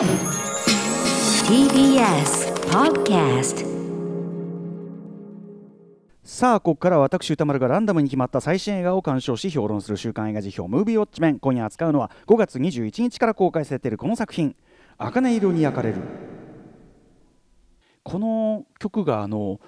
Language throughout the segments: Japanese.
TBS Podcast さあここからは私歌丸がランダムに決まった最新映画を鑑賞し評論する週刊映画辞表「ムービーウォッチメン」今夜扱うのは5月21日から公開されているこの作品「茜色に焼かれる」この曲があの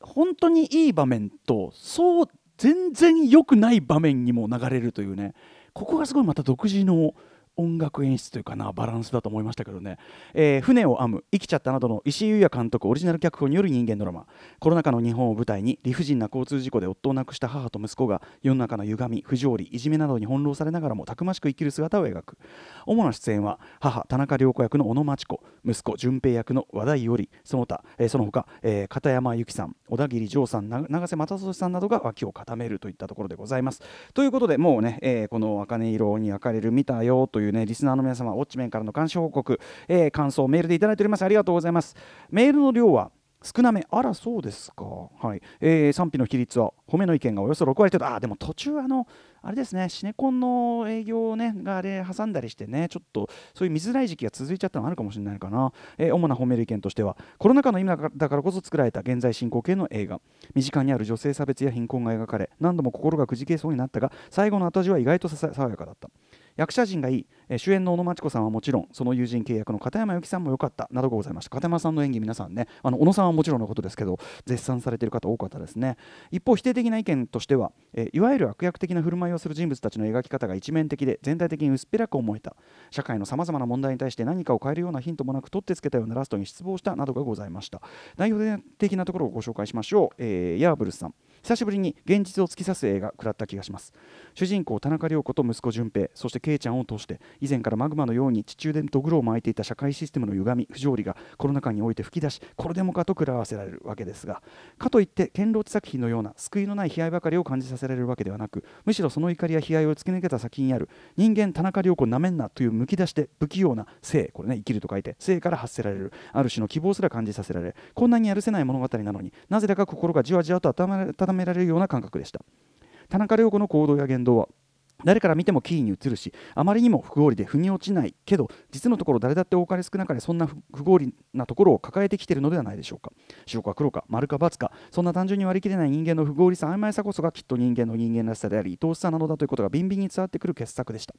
本当にいい場面とそう全然良くない場面にも流れるというね。ここがすごいまた独自の音楽演出というかなバランスだと思いましたけどね、えー船を編む生きちゃったなどの石井裕也監督オリジナル脚本による人間ドラマ。コロナ禍の日本を舞台に理不尽な交通事故で夫を亡くした母と息子が世の中の歪み不条理いじめなどに翻弄されながらもたくましく生きる姿を描く。主な出演は母田中涼子役の小野真知子息子淳平役の和田伊織その他、えーその他、えー片山由紀さん小田切丈さん永瀬正敏さんなどが脇を固めるといったところでございます。ということでもうね、えーこの茜色に焼かれる見たよといういうねリスナーの皆様ウォッチメンからの監視報告、えー感想メールでいただいております。ありがとうございます。メールの量は少なめ。あらそうですか。はい、えー賛否の比率は褒めの意見がおよそ6割程度。あでも途中あのあれですねシネコンの営業ねがあれ挟んだりしてねちょっとそういう見づらい時期が続いちゃったのあるかもしれないかな、えー主な褒める意見としてはコロナ禍の今だからこそ作られた現在進行形の映画。身近にある女性差別や貧困が描かれ何度も心がくじけそうになったが最後の後味は意外と爽やかだった。役者陣がいい、え主演の小野真知子さんはもちろんその友人契約の片山由紀さんも良かった。などがございました。片山さんの演技皆さんねあの小野さんはもちろんのことですけど絶賛されている方多かったですね。一方否定的な意見としては、えいわゆる悪役的な振る舞いをする人物たちの描き方が一面的で全体的に薄っぺらく思えた。社会のさまざまな問題に対して何かを変えるようなヒントもなく取ってつけたようなラストに失望した。などがございました。代表的なところをご紹介しましょう、えーヤーブルスさん。久しぶりに現実を突き刺す映画食らった気がします。主人公田中涼子と息子淳平そしてケイちゃんを通して以前からマグマのように地中でドグロを巻いていた社会システムの歪み不条理がコロナ禍において吹き出しこれでもかと食らわせられるわけですがかといって堅牢地作品のような救いのない悲哀ばかりを感じさせられるわけではなくむしろその怒りや悲哀を突き抜けた先にある人間田中涼子なめんなというむき出しで不器用な生これね生きると書いて生から発せられるある種の希望すら感じさせられこんなにやるせない物語なのになぜだか心がじわじわと温めめられるような感覚でした。田中涼子の行動や言動は誰から見てもキーに映るしあまりにも不合理で腑に落ちないけど実のところ誰だって多かれ少なかれそんな不合理なところを抱えてきているのではないでしょうか。白か黒か丸か×かそんな単純に割り切れない人間の不合理さ曖昧さこそがきっと人間の人間らしさであり愛おしさなのだということがビンビンに伝わってくる傑作でした。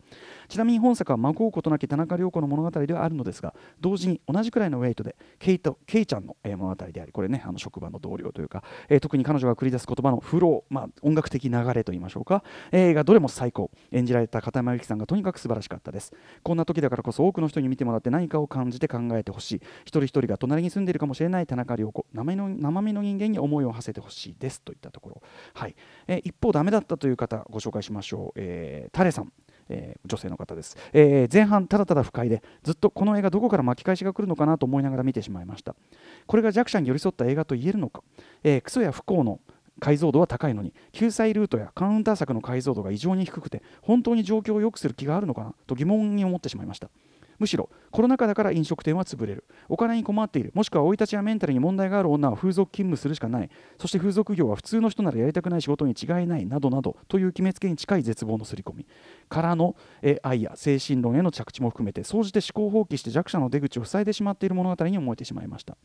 ちなみに本作はまごうことなき田中涼子の物語ではあるのですが同時に同じくらいのウェイトでケイとケイちゃんの、物語でありこれねあの職場の同僚というか、えー特に彼女が繰り出す言葉のフロー、まあ、音楽的流れといいましょうか、えーがどれも最高。演じられた片山由紀さんがとにかく素晴らしかったです。こんな時だからこそ多くの人に見てもらって何かを感じて考えてほしい。一人一人が隣に住んでいるかもしれない田中涼子。生身の生身の人間に思いを馳せてほしいです。といったところ、はい。え一方ダメだったという方ご紹介しましょう、えータレさん。えー女性の方です、えー前半ただただ不快でずっとこの映画どこから巻き返しが来るのかなと思いながら見てしまいました。これが弱者に寄り添った映画と言えるのか、えークソや不幸の解像度は高いのに救済ルートやカウンター策の解像度が異常に低くて本当に状況を良くする気があるのかなと疑問に思ってしまいました。むしろコロナ禍だから飲食店は潰れる。お金に困っている。もしくは生い立ちやメンタルに問題がある女は風俗勤務するしかない。そして風俗業は普通の人ならやりたくない仕事に違いない。などなどという決めつけに近い絶望の刷り込み。からの、え愛や精神論への着地も含めて総じて思考放棄して弱者の出口を塞いでしまっている物語に思えてしまいました。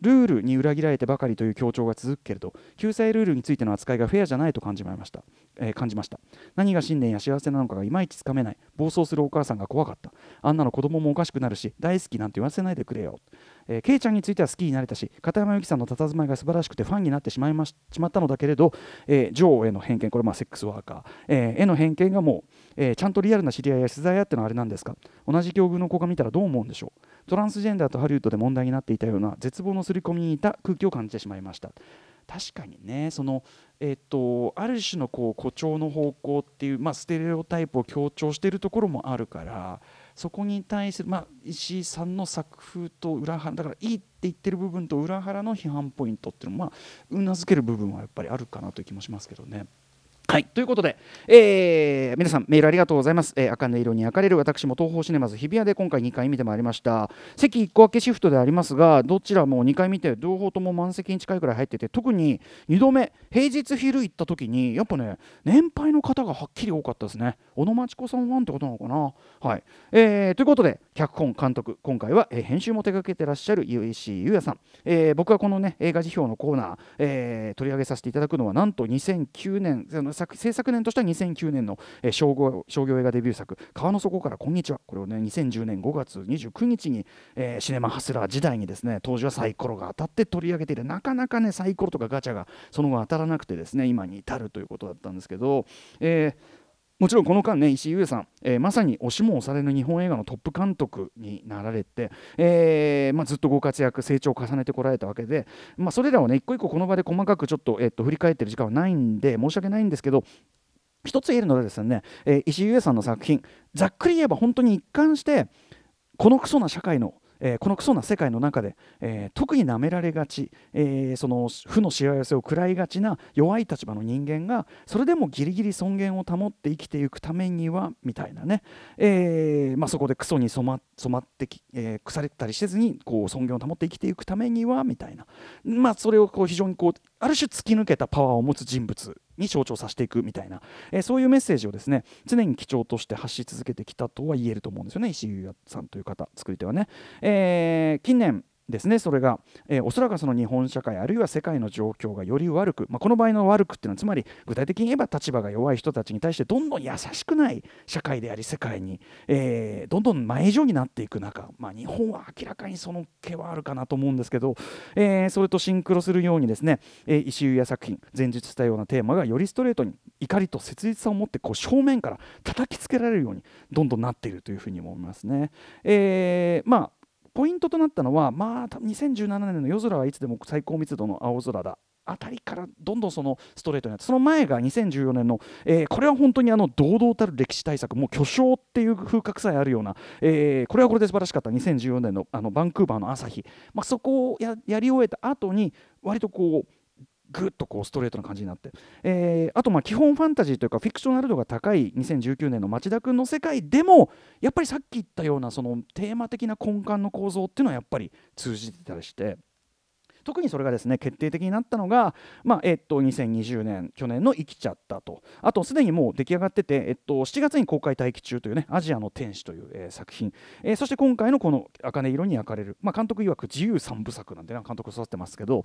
ルールに裏切られてばかりという強調が続くけれど救済ルールについての扱いがフェアじゃないと感じました、えー感じました。何が信念や幸せなのかがいまいちつかめない。暴走するお母さんが怖かった。あんなの子供もおかしくなるし大好きなんて言わせないでくれよ、えー、ケイちゃんについては好きになれたし片山由紀さんの佇まいが素晴らしくてファンになってしまいまししまったのだけれど、えー、ジョーへの偏見これまあセックスワーカー、えーへの偏見がもう、えーちゃんとリアルな知り合いや取材やってのはあれなんですか？同じ境遇の子が見たらどう思うんでしょう？トランスジェンダーとハリウッドで問題になっていたような絶望の刷り込みにいた空気を感じてしまいました。確かにねその、えっとある種のこう誇張の方向っていう、まあ、ステレオタイプを強調しているところもあるからそこに対する、まあ、石井さんの作風と裏腹だからいいって言ってる部分と裏腹の批判ポイントっていうのも、うなずける部分はやっぱりあるかなという気もしますけどね。はい、ということで、えー皆さんメールありがとうございます。えー、茜色に焼かれる私も東宝シネマズ日比谷で今回2回見てまいりました。席1個分けシフトでありますが、どちらも2回見て両方とも満席に近いくらい入ってて、特に2度目平日昼行った時にやっぱね年配の方がはっきり多かったですね。小野真知子さんファンってことなのかな？はい、えーということで脚本監督今回は、えー編集も手掛けてらっしゃる石井優也さん。えー僕はこのね映画辞表のコーナー、えー取り上げさせていただくのはなんと2009年作制作年としては2009年の、えー商業商業映画デビュー作「川の底からこんにちは」これをね2010年5月29日に、えーシネマハスラー時代にですね当時はサイコロが当たって取り上げていてなかなかねサイコロとかガチャがその後当たらなくてですね今に至るということだったんですけど、えーもちろんこの間ね石井優さん、えーまさに押しも押されぬ日本映画のトップ監督になられて、えーまあ、ずっとご活躍成長を重ねてこられたわけで、まあ、それらをね一個一個この場で細かくちょっと,、えっと振り返ってる時間はないんで申し訳ないんですけど一つ言えるのはですね、えー石井優さんの作品ざっくり言えば本当に一貫してこのクソな社会の、えーこのクソな世界の中で、えー特に舐められがち、えーその負の幸せを食らいがちな弱い立場の人間がそれでもギリギリ尊厳を保って生きていくためにはみたいなね、えまあ、そこでクソに染ま染まってき、え腐れたりせずにこう尊厳を保って生きていくためにはみたいな、まあ、それをこう非常にこうある種突き抜けたパワーを持つ人物。に象徴させていくみたいな、えーそういうメッセージをですね常に基調として発し続けてきたとは言えると思うんですよね石井優也さんという方作り手はね。えー近年ですねそれが、えーおそらくその日本社会あるいは世界の状況がより悪く、まあ、この場合の悪くっていうのはつまり具体的に言えば立場が弱い人たちに対してどんどん優しくない社会であり世界に、えーどんどん前以上になっていく中、まあ、日本は明らかにその気はあるかなと思うんですけど、えーそれとシンクロするようにですね、えー石井優也作品前述したようなテーマがよりストレートに怒りと切実さを持ってこう正面から叩きつけられるようにどんどんなっているというふうに思いますね。えーまあポイントとなったのは、まあ、多分2017年の夜空はいつでも最高密度の青空だ。あたりからどんどんそのストレートになってその前が2014年の、えーこれは本当にあの堂々たる歴史大作もう巨匠っていう風格さえあるような、えーこれはこれで素晴らしかった2014年のあのバンクーバーの朝日、まあ、そこをややり終えた後に割とこうぐっとこうストレートな感じになって、えーあとまあ基本ファンタジーというかフィクショナル度が高い2019年の町田君の世界でもやっぱりさっき言ったようなそのテーマ的な根幹の構造っていうのはやっぱり通じてたりして。特にそれがですね決定的になったのが、まあえっと、2020年去年の「生きちゃった」と。あとすでにもう出来上がってて、えっと、7月に公開待機中というね「アジアの天使」という、えー作品、えーそして今回のこの「茜色に焼かれる」まあ、監督曰く自由三部作なんでね監督育ってますけど、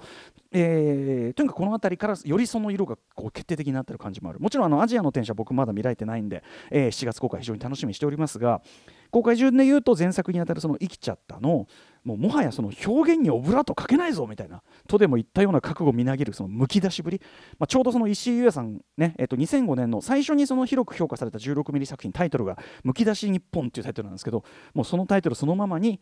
えーとにかくこの辺りからよりその色がこう決定的になってる感じもある。もちろんあのアジアの天使は僕まだ見られてないんで、えー7月公開非常に楽しみにしておりますが公開順で言うと前作にあたるその「生きちゃったの」もうもはやその表現にオブラートかけないぞみたいなとでも言ったような覚悟をみなぎるそのむき出しぶり、まあ、ちょうどその石井優也さんね、えっと、2005年の最初にその広く評価された16ミリ作品タイトルが「むき出し日本」っていうタイトルなんですけどもうそのタイトルそのままに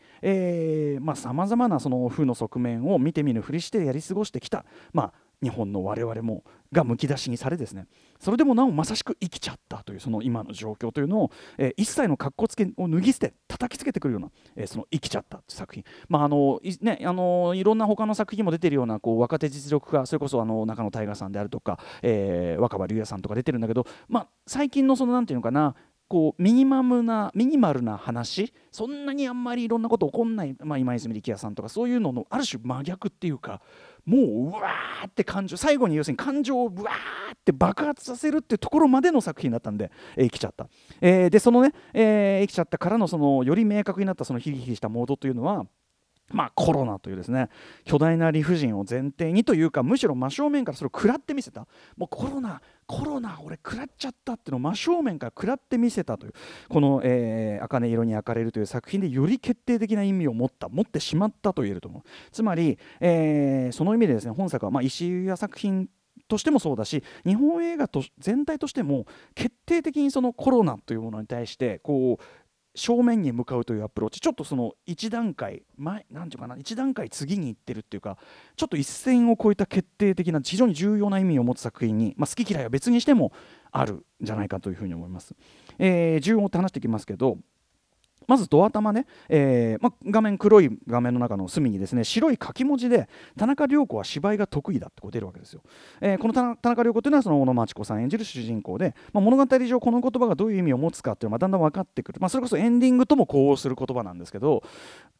さまざ、まなその負の側面を見て見ぬふりしてやり過ごしてきた、まあ、日本の我々もがむき出しにされですね。それでもなおまさしく生きちゃったというその今の状況というのを、えー一切の格好つけを脱ぎ捨て叩きつけてくるような、えーその生きちゃったという作品。まああのいねあのいろんな他の作品も出てるようなこう若手実力家それこそあの中野大河さんであるとか、えー若葉龍也さんとか出てるんだけどまあ最近のそのなんていうのかなこうミニマムなミニマルな話そんなにあんまりいろんなこと起こんない、まあ、今泉力也さんとかそういうののある種真逆っていうかもううわーって感情最後に要するに感情をうわーって爆発させるっていうところまでの作品だったんで、えー生きちゃった、えーでそのね、えー生きちゃったからのそのより明確になったそのヒリヒリしたモードというのはまあ、コロナというですね巨大な理不尽を前提にというかむしろ真正面からそれを食らってみせた。もうコロナコロナ俺食らっちゃったっていうのを真正面から食らってみせたというこの「えー茜色に焼かれる」という作品でより決定的な意味を持った持ってしまったと言えると思う。つまり、えーその意味でですね本作は、まあ、石井や作品としてもそうだし日本映画と全体としても決定的にそのコロナというものに対してこう正面に向かうというアプローチちょっとその一段階前なんていうかな一段階次に行ってるっていうかちょっと一線を越えた決定的な非常に重要な意味を持つ作品に、まあ、好き嫌いは別にしてもあるんじゃないかというふうに思います。えー順を追って話していきますけどまずドア玉ね、えーま、画面黒い画面の中の隅にですね白い書き文字で田中涼子は芝居が得意だってこう出るわけですよ、えー、この田中涼子というのはその小野真知子さん演じる主人公で、ま、物語上この言葉がどういう意味を持つかっていうのがだんだん分かってくる、ま、それこそエンディングとも呼応する言葉なんですけど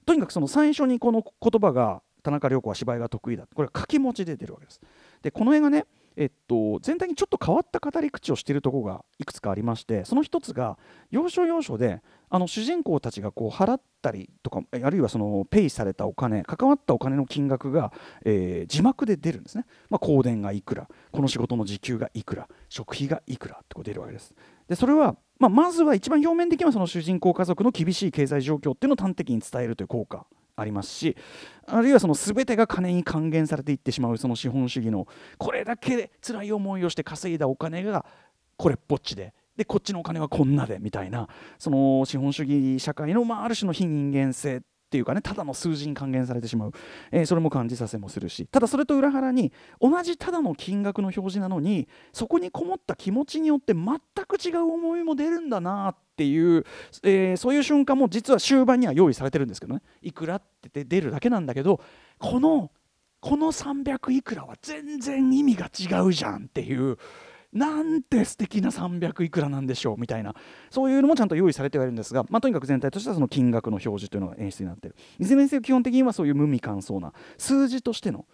とにかくその最初にこの言葉が田中涼子は芝居が得意だこれは書き文字で出るわけです。でこの映画ねえっと、全体にちょっと変わった語り口をしているところがいくつかありましてその一つが要所要所であの主人公たちがこう払ったりとかあるいはそのペイされたお金関わったお金の金額が、えー、字幕で出るんですね、まあ、香典がいくらこの仕事の時給がいくら食費がいくらってこう出るわけです。でそれは、まあ、まずは一番表面的にはその主人公家族の厳しい経済状況っていうのを端的に伝えるという効果ありますしあるいはその全てが金に還元されていってしまうその資本主義のこれだけで辛い思いをして稼いだお金がこれっぽっちででこっちのお金はこんなでみたいなその資本主義社会の、まあ、ある種の非人間性っていうかねただの数字に還元されてしまう、えー、それも感じさせもするし。ただそれと裏腹に同じただの金額の表示なのにそこにこもった気持ちによって全く違う思いも出るんだなっていう、えー、そういう瞬間も実は終盤には用意されてるんですけどね。いくらって出るだけなんだけどこのこの300いくらは全然意味が違うじゃんっていうなんて素敵な300いくらなんでしょうみたいなそういうのもちゃんと用意されてはいるんですが、まあ、とにかく全体としてはその金額の表示というのが演出になっている。いずれにせよ基本的にはそういう無味乾燥な数字としての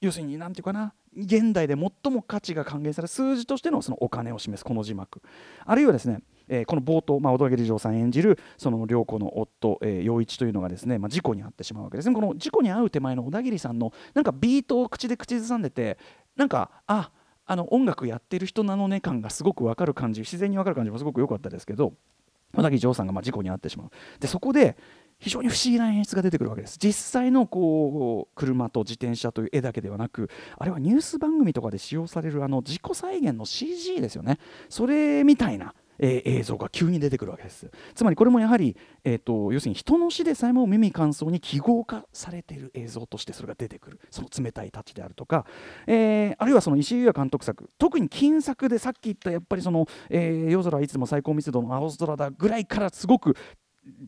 要するに何て言うかな現代で最も価値が還元される数字としてのそのお金を示すこの字幕。あるいはですねえー、この冒頭、まあ、小田切丈さん演じるその良子の夫、えー、陽一というのがですね、まあ、事故に遭ってしまうわけです。ねこの事故に遭う手前の小田切さんのなんかビートを口で口ずさんでてなんかああの音楽やってる人なのね感がすごく分かる感じ自然に分かる感じもすごく良かったですけど小田切丈さんがま事故に遭ってしまう。でそこで非常に不思議な演出が出てくるわけです。実際のこう車と自転車という絵だけではなくあれはニュース番組とかで使用されるあの自己再現の CG ですよね。それみたいなえー、映像が急に出てくるわけです。つまりこれもやはり、えーと、要するに人の死でさえも耳乾燥に記号化されている映像としてそれが出てくる。その冷たいタッチであるとか、えー、あるいはその石井優也監督作特に金作でさっき言ったやっぱりその、えー、夜空はいつも最高密度の青空だぐらいからすごく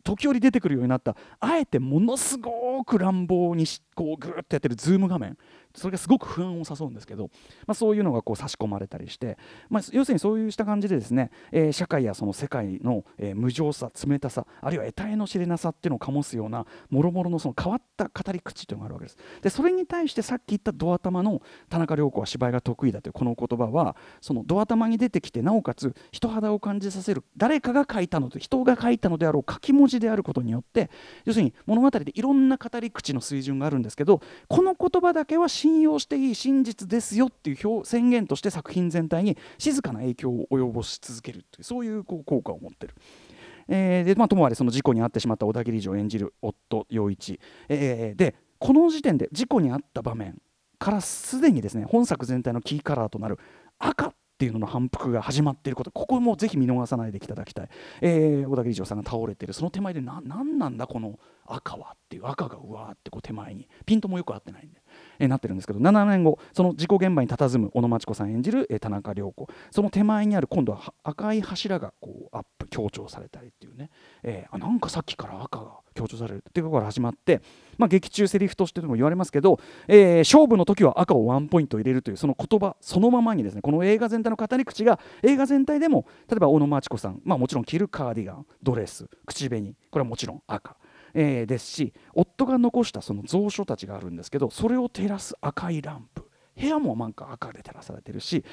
時折出てくるようになった。あえてものすごく乱暴にこうグーッとやってるズーム画面。それがすごく不安を誘うんですけど、まあ、そういうのがこう差し込まれたりして、まあ、要するにそういうした感じでですね、えー、社会やその世界の、えー、無情さ冷たさあるいは得体の知れなさっていうのを醸すようなもろもろのその変わった語り口というのがあるわけです。でそれに対してさっき言ったドア玉の田中涼子は芝居が得意だというこの言葉はそのドア玉に出てきてなおかつ人肌を感じさせる誰かが書いたのと人が書いたのであろう書き文字であることによって要するに物語でいろんな語り口の水準があるんですけどこの言葉だけは信用していい真実ですよっていう宣言として作品全体に静かな影響を及ぼし続けるというそういうこう効果を持ってる。えー、でまあ、ともあれその事故に遭ってしまった小田切城を演じる夫陽一、えー、でこの時点で事故に遭った場面からすでにですね本作全体のキーカラーとなる赤っていうのの反復が始まっていること。ここもぜひ見逃さないでいただきたい、えー、小田切城さんが倒れている。その手前で何なんだこの赤はっていう赤がうわーってこう手前に。ピントもよく合ってないんで。えなってるんですけど。7年後その事故現場に佇む小野真知子さん演じる、え田中涼子。その手前にある今度は赤い柱がこうアップ強調されたりっていうね、えー、あなんかさっきから赤が強調される。っていうところから始まって、まあ、劇中セリフとしても言われますけど、えー、勝負の時は赤をワンポイント入れるというその言葉そのままにですねこの映画全体の語り口が映画全体でも例えば小野真知子さん、まあ、もちろん着るカーディガンドレス口紅これはもちろん赤えー、ですし夫が残したその蔵書たちがあるんですけどそれを照らす赤いランプ部屋もなんか赤で照らされてるし、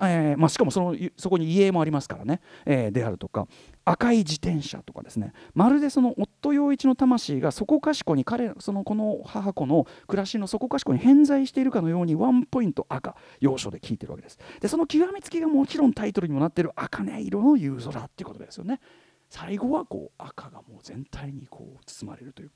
えーまあ、しかもそのそこに家もありますからね、えー、であるとか。赤い自転車とかですね。まるでその夫陽一の魂がそこかしこに彼そのこの母子の暮らしのそこかしこに偏在しているかのようにワンポイント赤要所で聞いてるわけです。でその極めつきがもちろんタイトルにもなっている茜色の夕空っていうことですよね。最後はこう赤がもう全体にこう包まれるという。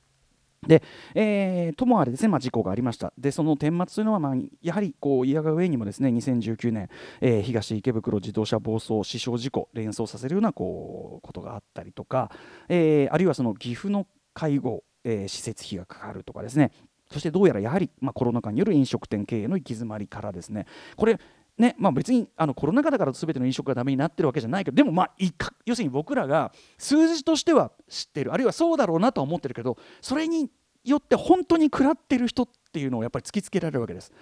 で、えー、ともあれですね、まあ、事故がありました。で、その顛末というのは、まあ、やはりこう嫌が上にもですね、2019年、えー、東池袋自動車暴走死傷事故、連想させるようなこうことがあったりとか、えー、あるいはその岐阜の介護、えー、施設費がかかるとかですね、そしてどうやらやはり、まあ、コロナ禍による飲食店経営の行き詰まりからですね、これ、ねまあ、別にあのコロナ禍だから全ての飲食がダメになってるわけじゃないけどでもまあいか要するに僕らが数字としては知ってるあるいはそうだろうなとは思ってるけどそれによって本当に食らってる人っていうのをやっぱり突きつけられるわけです。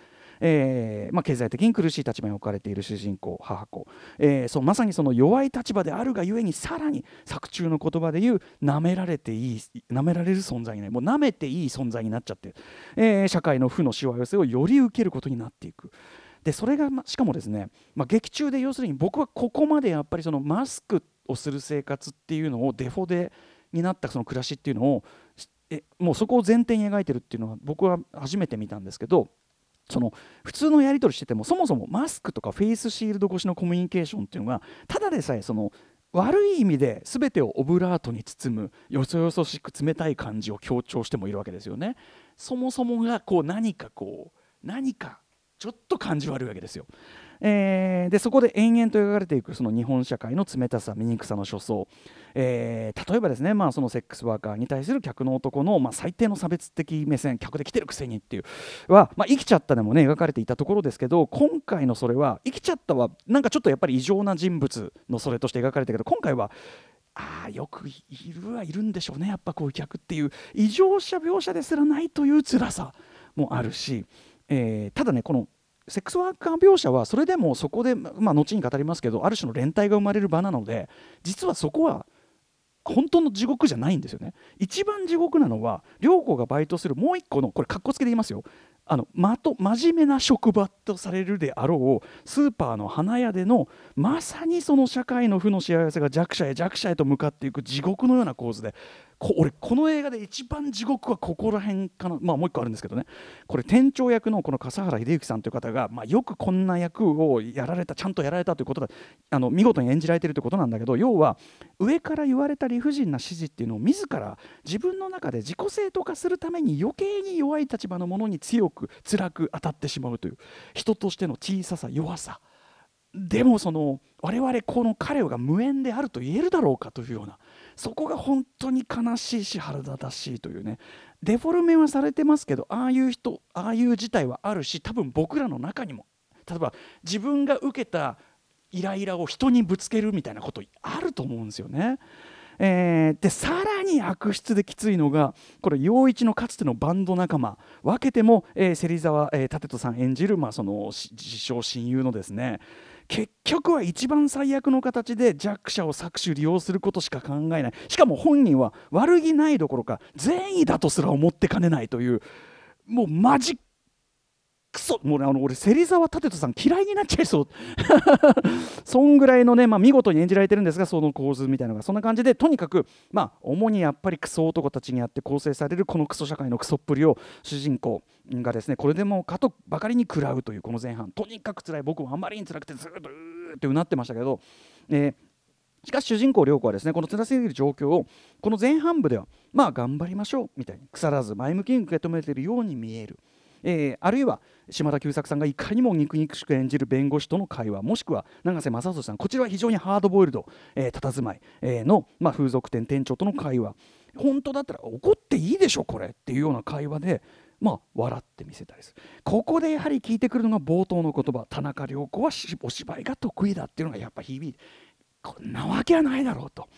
えーまあ、経済的に苦しい立場に置かれている主人公母子、えー、そうまさにその弱い立場であるがゆえにさらに作中の言葉で言う舐められていい舐められる存在にねもう舐めていい存在になっちゃって、えー、社会の負のしわ寄せをより受けることになっていく。でそれが、ま、しかもですね、まあ、劇中で要するに僕はここまでやっぱりそのマスクをする生活っていうのをデフォでになったその暮らしっていうのをえもうそこを前提に描いてるっていうのは僕は初めて見たんですけどその普通のやり取りしててもそもそもマスクとかフェイスシールド越しのコミュニケーションっていうのがただでさえその悪い意味で全てをオブラートに包むよそよそしく冷たい感じを強調してもいるわけですよね。そもそもがこう何かこう何かちょっと感じ悪いわけですよ。えー、でそこで延々と描かれていくその日本社会の冷たさ醜さの所相、えー、例えばですね、まあ、そのセックスワーカーに対する客の男の、まあ、最低の差別的目線客で来てるくせにっていうは、まあ、生きちゃったでもね描かれていたところですけど今回のそれは生きちゃったはなんかちょっとやっぱり異常な人物のそれとして描かれてるけど今回はああよくいるはいるんでしょうねやっぱこういう客っていう異常者描写ですらないという辛さもあるし。えー、ただねこのセックスワーカー描写はそれでもそこで、まあ、後に語りますけどある種の連帯が生まれる場なので実はそこは本当の地獄じゃないんですよね。一番地獄なのは良子がバイトするもう一個のこれかっこつけで言いますよ。あのまと真面目な職場とされるであろうスーパーの花屋でのまさにその社会の負の幸せが弱者へ弱者へと向かっていく地獄のような構図でこ俺この映画で一番地獄はここら辺かな。まあもう一個あるんですけどね。これ店長役のこの笠原秀幸さんという方が、まあ、よくこんな役をやられたちゃんとやられたということだあの見事に演じられてるということなんだけど要は上から言われた理不尽な指示っていうのを自ら自分の中で自己正当化するために余計に弱い立場のものに強くく辛く当たってしまうという人としての小ささ弱さでもその我々この彼が無縁であると言えるだろうかというようなそこが本当に悲しいし腹立たしいというねデフォルメはされてますけどああいう人ああいう事態はあるし多分僕らの中にも例えば自分が受けたイライラを人にぶつけるみたいなことあると思うんですよね。えー、でさらに悪質できついのがこれ陽一のかつてのバンド仲間。分けても、芹沢、えー、立人さん演じる、まあ、その自称親友のですね。結局は一番最悪の形で弱者を搾取利用することしか考えない。しかも本人は悪気ないどころか善意だとすら思ってかねないというもうマジクソもう、ね、あの俺芹沢立人さん嫌いになっちゃいそう。そんぐらいのね、まあ、見事に演じられてるんですがその構図みたいなのが。そんな感じでとにかくまあ主にやっぱりクソ男たちにあって構成されるこのクソ社会のクソっぷりを主人公がですねこれでもかとばかりに食らうというこの前半。とにかく辛い僕もあんまりに辛くてずっとうーってうなってましたけど、えーしかし主人公涼子はですねこの辛すぎる状況をこの前半部ではまあ頑張りましょうみたいに腐らず前向きに受け止めているように見える、えー、あるいは島田久作さんがいかにも肉々しく演じる弁護士との会話もしくは永瀬正人さんこちらは非常にハードボイルド、えー、佇まい、えー、の、まあ、風俗店店長との会話。本当だったら怒っていいでしょこれっていうような会話でまあ、笑ってみせたりする。ここでやはり聞いてくるのが冒頭の言葉。田中涼子はお芝居が得意だっていうのがやっぱ響いてこんなわけはないだろうと。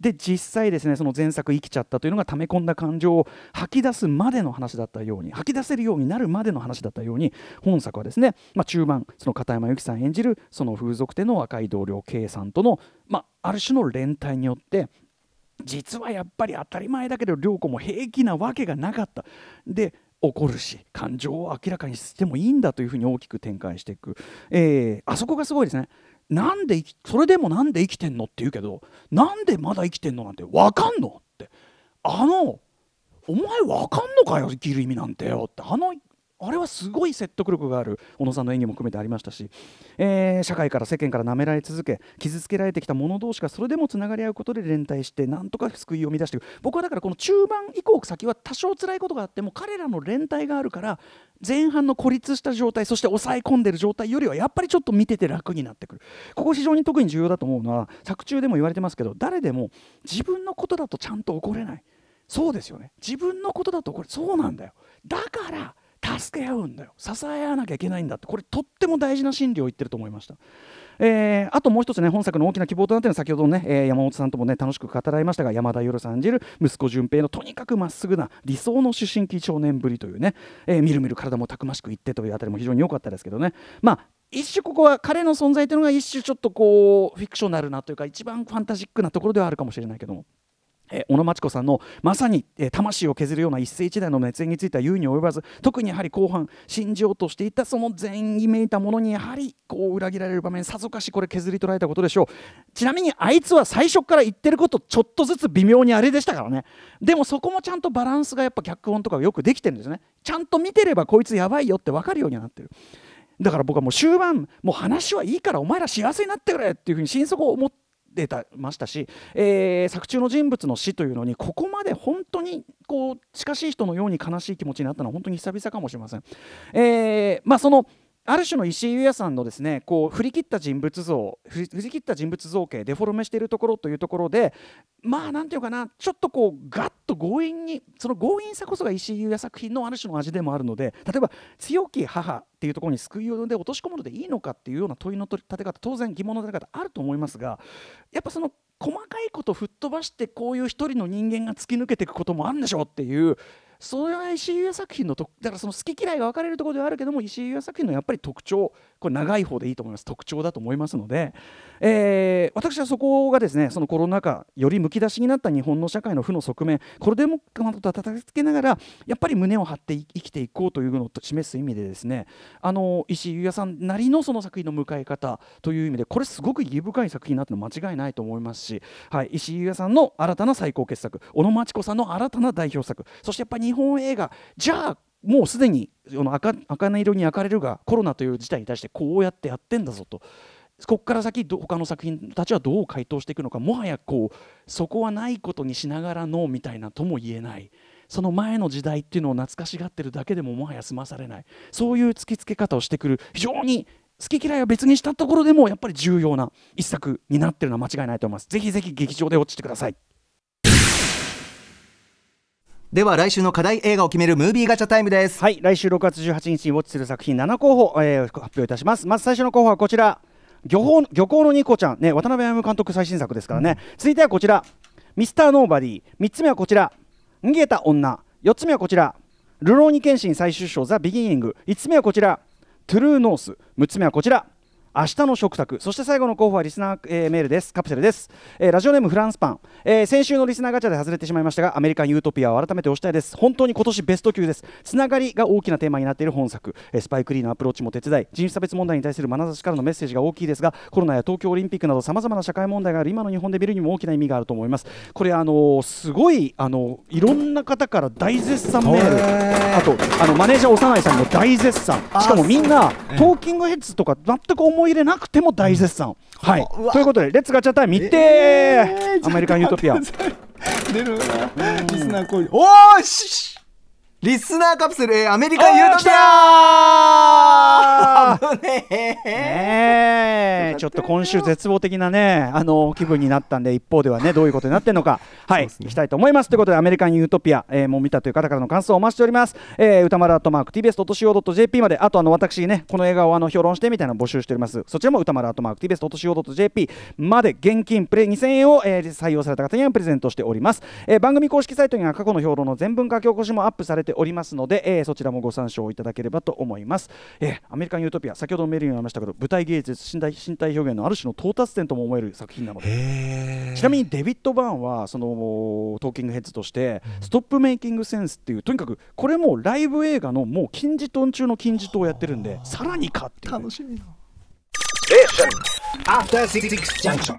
で実際ですねその前作生きちゃったというのが溜め込んだ感情を吐き出すまでの話だったように吐き出せるようになるまでの話だったように本作はですね、まあ、中盤その片山由紀さん演じるその風俗店の若い同僚 K さんとの、まあ、ある種の連帯によって実はやっぱり当たり前だけど涼子も平気なわけがなかった。で怒るし感情を明らかにしてもいいんだというふうに大きく展開していく、えー、あそこがすごいですね。なんでそれでもなんで生きてんのって言うけどなんでまだ生きてんのなんて分かんのって。あのお前分かんのかよ生きる意味なんてよって。あのあれはすごい説得力がある小野さんの演技も含めてありましたし、えー、社会から世間から舐められ続け傷つけられてきた者同士がそれでもつながり合うことで連帯してなんとか救いを生み出していく。僕はだからこの中盤以降先は多少辛いことがあっても彼らの連帯があるから前半の孤立した状態そして抑え込んでる状態よりはやっぱりちょっと見てて楽になってくる。ここ非常に特に重要だと思うのは作中でも言われてますけど誰でも自分のことだとちゃんと怒れない。そうですよね。自分のことだとこれそうなんだよ。だから助け合うんだよ。支え合わなきゃいけないんだって。これとっても大事な心理を言ってると思いました。えー、あともう一つね本作の大きな希望となっているのは先ほどね、えー、山本さんともね楽しく語られましたが山田優さん演じる息子淳平のとにかくまっすぐな理想の思春期少年ぶりというね、えー、みるみる体もたくましくいってというあたりも非常に良かったですけどね。まあ一種ここは彼の存在というのが一種ちょっとこうフィクショナルなというか一番ファンタジックなところではあるかもしれないけども。え小野真知子さんのまさに、え魂を削るような一世一代の熱演については言うに及ばず特にやはり後半信じようとしていたその全員にめいたものにやはりこう裏切られる場面さぞかしこれ削り取られたことでしょう。ちなみにあいつは最初から言ってることちょっとずつ微妙にあれでしたからね。でもそこもちゃんとバランスがやっぱ脚本とかよくできてるんですね。ちゃんと見てればこいつやばいよって分かるようになってる。だから僕はもう終盤もう話はいいからお前ら幸せになってくれっていうふうに心底思っ出たましたし、えー、作中の人物の死というのにここまで本当にこう近しい人のように悲しい気持ちになったのは本当に久々かもしれません。えー、まあ、そのある種の石井優也さんのですねこう振り切った人物像振り切った人物造形デフォルメしているところというところでまあなんていうかなちょっとこうガッと強引にその強引さこそが石井優也作品のある種の味でもあるので例えば強き母っていうところに救いをで落とし込むのでいいのかっていうような問いの立て方当然疑問の立て方あると思いますがやっぱその細かいこと吹っ飛ばしてこういう一人の人間が突き抜けていくこともあるんでしょうっていうそれは石井優也作品のだからその好き嫌いが分かれるところではあるけども石井優也作品のやっぱり特徴これ長い方でいいと思います。特徴だと思いますので、えー、私はそこがですねそのコロナ禍よりむき出しになった日本の社会の負の側面これでもかなと叩きつけながらやっぱり胸を張って生きていこうというのを示す意味でですねあの石井優也さんなりのその作品の迎え方という意味でこれすごく意義深い作品になったの間違いないと思いますし、はい、石井優也さんの新たな最高傑作小野真知子さんの新たな代表作そしてやっぱり日本映画じゃあもうすでにの赤赤色に焼かれるがコロナという事態に対してこうやってやってんだぞと。ここから先他の作品たちはどう回答していくのかもはやこうそこはないことにしながらのみたいなとも言えない。その前の時代っていうのを懐かしがってるだけでももはや済まされない。そういう突きつけ方をしてくる非常に好き嫌いは別にしたところでもやっぱり重要な一作になってるのは間違いないと思います。ぜひぜひ劇場で落ちてください。では来週の課題映画を決めるムービーガチャタイムです。はい来週6月18日にウォッチする作品7候補、えー、発表いたします。まず最初の候補はこちら。漁港漁港のニコちゃん。ね渡辺歩監督最新作ですからね、うん、続いてはこちら。ミスターノーバディ。3つ目はこちら。逃げた女。4つ目はこちら。るろうに剣心最終章ザ・ビギニング。5つ目はこちら。トゥルーノース。6つ目はこちら明日の食卓そして最後の候補はリスナー、えー、メールです。カプセルです、えー、ラジオネームフランスパン、えー、先週のリスナーガチャで外れてしまいましたがアメリカンユートピアを改めて推したいです。本当に今年ベスト級です。つながりが大きなテーマになっている本作、えー、スパイク・リーのアプローチも手伝い人種差別問題に対する眼差しからのメッセージが大きいですがコロナや東京オリンピックなどさまざまな社会問題がある。今の日本で見るにも大きな意味があると思います。これあのー、すごいあのいろんな方から大絶賛メール。あとあのマネージャー幼いさんも大絶賛。しかもみんなトーキングヘッズとか全く思い入れなくても大絶賛。はい、ということで、 Let's ガチャタイム見て、えー、アメリカンユートピア。出るな、リスナー声。おーしリスナーカプセル、えー、アメリカンユートピア。ねちょっと今週絶望的なねあの気分になったんで一方ではねどういうことになってるのか。はい、ね、いきたいと思います。ということでアメリカンユートピア、えー、もう見たという方からの感想をお待ちしております、えー、歌丸アットマーク TBS.CO.JP まであとあの私ねこの映画をあの評論してみたいなのを募集しております。そちらも歌丸アットマーク TBS.CO.JP まで現金プレイ2000円を、えー、採用された方にはプレゼントしております、えー、番組公式サイトには過去の評論の全文書き起こしもアップされておりますので、えー、そちらもご参照いただければと思います、えー、アメリカンユートピア先ほどメールにありましたけど舞台芸術身体身体表現のある種の到達点とも思える作品なので。ちなみにデビッド・バーンはそのトーキングヘッズとして、うん、ストップメイキングセンスっていうとにかくこれもライブ映画のもう金字塔中の金字塔をやってるんでさらにかっていう、ね、楽しみなえ After 66 junction.